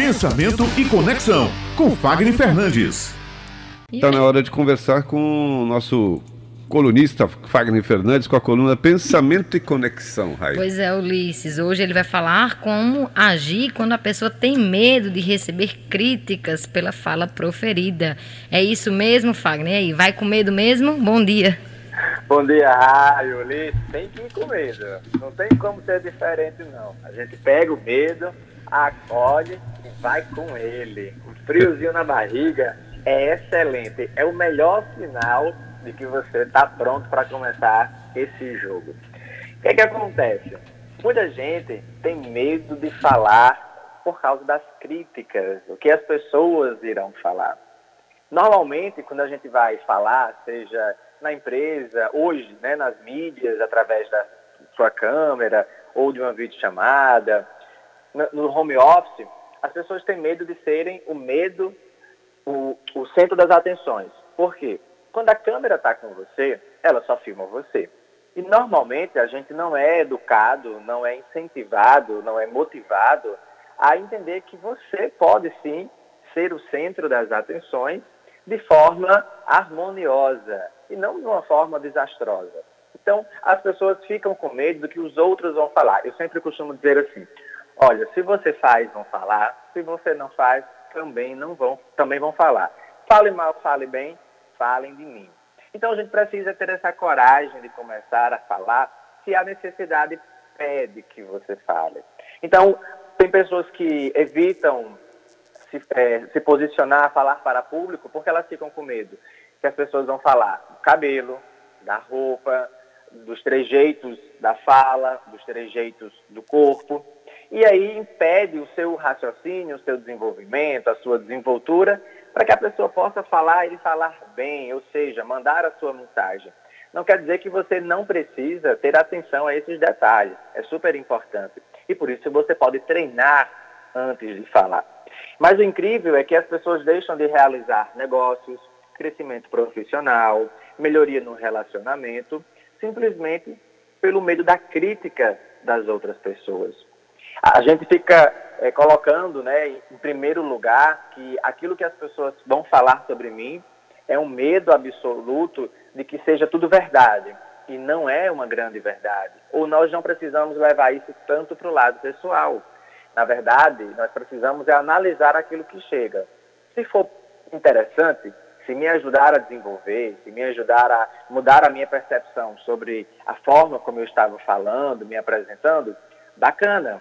Pensamento e Conexão, com Fagner Fernandes. Está na hora de conversar com o nosso colunista Fagner Fernandes com a coluna Pensamento e Conexão, Raio. Pois é, Ulisses. Hoje ele vai falar como agir quando a pessoa tem medo de receber críticas pela fala proferida. É isso mesmo, Fagner? E aí, vai com medo mesmo? Bom dia. Bom dia, Raio, Ulisses. Tem que ir com medo. Não tem como ser diferente, não. A gente pega o medo, acolhe e vai com ele. O friozinho na barriga é excelente. É o melhor sinal de que você está pronto para começar esse jogo. O que, é que acontece? Muita gente tem medo de falar por causa das críticas, o que as pessoas irão falar. Normalmente, quando a gente vai falar, seja na empresa, hoje, né, nas mídias, através da sua câmera ou de uma videochamada, no home office, as pessoas têm medo de serem o medo, o, o centro das atenções. Por quê? Quando a câmera está com você, ela só filma você. E normalmente a gente não é educado, não é incentivado, não é motivado a entender que você pode sim ser o centro das atenções de forma harmoniosa e não de uma forma desastrosa. Então, as pessoas ficam com medo do que os outros vão falar. Eu sempre costumo dizer assim: olha, se você faz, vão falar. Se você não faz, também não vão, também vão falar. Fale mal, fale bem, falem de mim. Então a gente precisa ter essa coragem de começar a falar se a necessidade pede que você fale. Então, tem pessoas que evitam se, é, se posicionar, falar para público, porque elas ficam com medo que as pessoas vão falar do cabelo, da roupa, dos trejeitos da fala, dos trejeitos do corpo. E aí impede o seu raciocínio, o seu desenvolvimento, a sua desenvoltura para que a pessoa possa falar e falar bem, ou seja, mandar a sua mensagem. Não quer dizer que você não precisa ter atenção a esses detalhes, é super importante. E por isso você pode treinar antes de falar. Mas o incrível é que as pessoas deixam de realizar negócios, crescimento profissional, melhoria no relacionamento, simplesmente pelo medo da crítica das outras pessoas. A gente fica é, colocando né, em primeiro lugar que aquilo que as pessoas vão falar sobre mim é um medo absoluto de que seja tudo verdade. E não é uma grande verdade. Ou nós não precisamos levar isso tanto para o lado pessoal. Na verdade, nós precisamos é analisar aquilo que chega. Se for interessante, se me ajudar a desenvolver, se me ajudar a mudar a minha percepção sobre a forma como eu estava falando, me apresentando, bacana.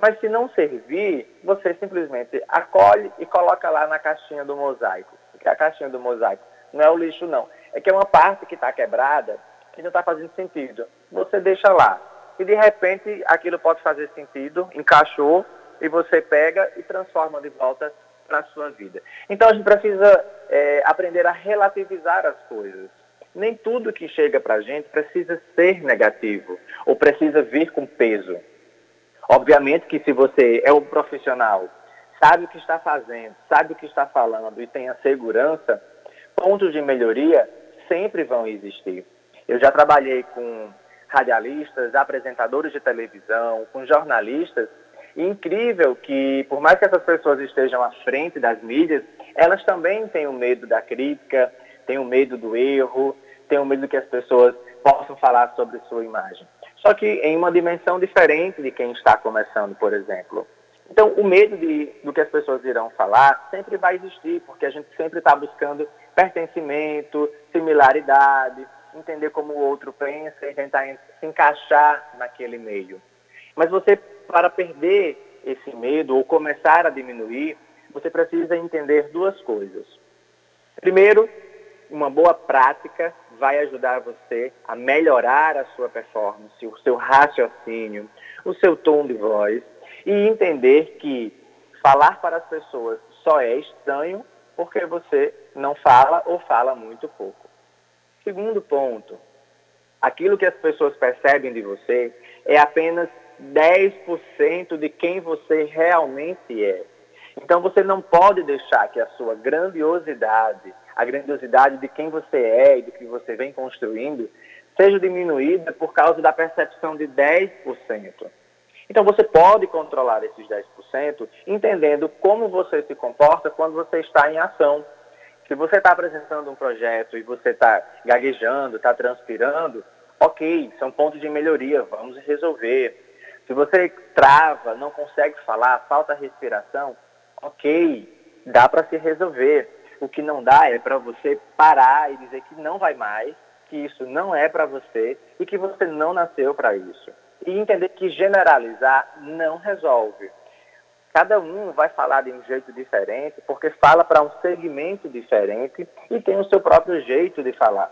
Mas se não servir, você simplesmente acolhe e coloca lá na caixinha do mosaico. Porque a caixinha do mosaico não é o lixo, não. É que é uma parte que está quebrada que não está fazendo sentido. Você deixa lá. E de repente aquilo pode fazer sentido, encaixou, e você pega e transforma de volta para a sua vida. Então a gente precisa é, aprender a relativizar as coisas. Nem tudo que chega para a gente precisa ser negativo ou precisa vir com peso. Obviamente que se você é um profissional, sabe o que está fazendo, sabe o que está falando e tem a segurança, pontos de melhoria sempre vão existir. Eu já trabalhei com radialistas, apresentadores de televisão, com jornalistas, e incrível que, por mais que essas pessoas estejam à frente das mídias, elas também têm o medo da crítica, têm o medo do erro, têm o medo que as pessoas possam falar sobre sua imagem só que em uma dimensão diferente de quem está começando, por exemplo. Então, o medo de, do que as pessoas irão falar sempre vai existir, porque a gente sempre está buscando pertencimento, similaridade, entender como o outro pensa e tentar se encaixar naquele meio. Mas você, para perder esse medo ou começar a diminuir, você precisa entender duas coisas. Primeiro, uma boa prática vai ajudar você a melhorar a sua performance, o seu raciocínio, o seu tom de voz e entender que falar para as pessoas só é estranho porque você não fala ou fala muito pouco. Segundo ponto, aquilo que as pessoas percebem de você é apenas 10% de quem você realmente é. Então você não pode deixar que a sua grandiosidade, a grandiosidade de quem você é e do que você vem construindo seja diminuída por causa da percepção de 10%. Então você pode controlar esses 10% entendendo como você se comporta quando você está em ação. Se você está apresentando um projeto e você está gaguejando, está transpirando, ok, são pontos de melhoria, vamos resolver. Se você trava, não consegue falar, falta respiração, ok, dá para se resolver. O que não dá é para você parar e dizer que não vai mais, que isso não é para você e que você não nasceu para isso. E entender que generalizar não resolve. Cada um vai falar de um jeito diferente, porque fala para um segmento diferente e tem o seu próprio jeito de falar.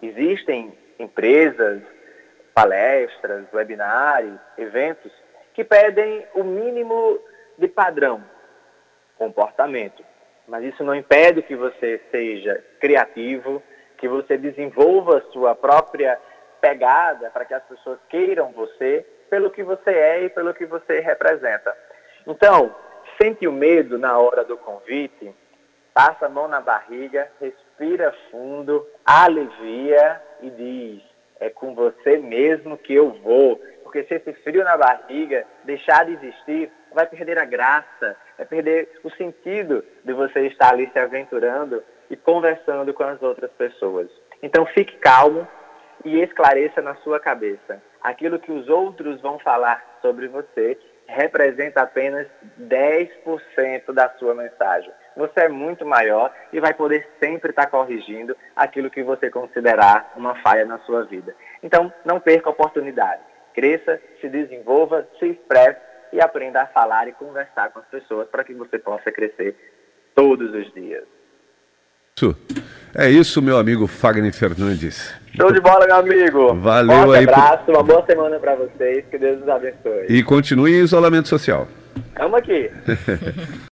Existem empresas, palestras, webinários, eventos que pedem o mínimo de padrão, comportamento. Mas isso não impede que você seja criativo, que você desenvolva sua própria pegada para que as pessoas queiram você pelo que você é e pelo que você representa. Então, sente o medo na hora do convite, passa a mão na barriga, respira fundo, alivia e diz: é com você mesmo que eu vou. Porque se esse frio na barriga deixar de existir, vai perder a graça, vai perder o sentido de você estar ali se aventurando e conversando com as outras pessoas. Então fique calmo e esclareça na sua cabeça. Aquilo que os outros vão falar sobre você representa apenas 10% da sua mensagem. Você é muito maior e vai poder sempre estar corrigindo aquilo que você considerar uma falha na sua vida. Então, não perca a oportunidade. Cresça, se desenvolva, se expresse e aprenda a falar e conversar com as pessoas para que você possa crescer todos os dias. Isso. É isso, meu amigo Fagner Fernandes. Show de bola, meu amigo. Valeu Forte aí. abraço, por... uma boa semana para vocês. Que Deus nos abençoe. E continue em isolamento social. Estamos aqui.